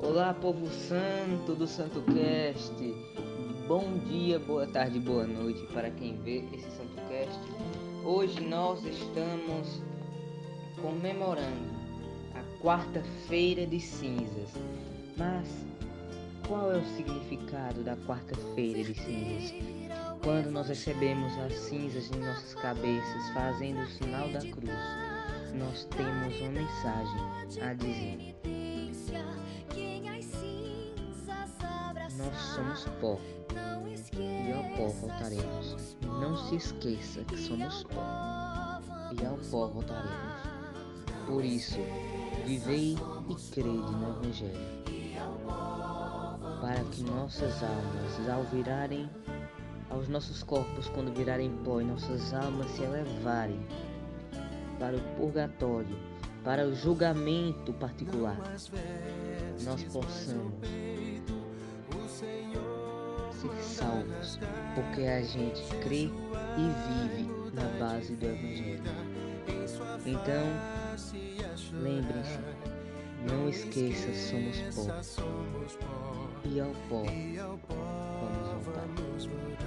Olá, povo santo do Santo Cast. Bom dia, boa tarde, boa noite para quem vê esse Santo Cast. Hoje nós estamos comemorando a quarta-feira de cinzas. Mas qual é o significado da quarta-feira de cinzas? Quando nós recebemos as cinzas em nossas cabeças, fazendo o sinal da cruz, nós temos uma mensagem a dizer. Nós somos pó e ao pó voltaremos. Não se esqueça que somos pó e ao pó voltaremos. Por isso, vivei e crede no Evangelho, para que nossas almas, ao virarem aos nossos corpos, quando virarem pó, e nossas almas se elevarem para o purgatório, para o julgamento particular, nós possamos salvos, porque a gente crê e vive na base do Evangelho. Então, lembrem-se, não esqueça, somos pó, e ao pó vamos voltar.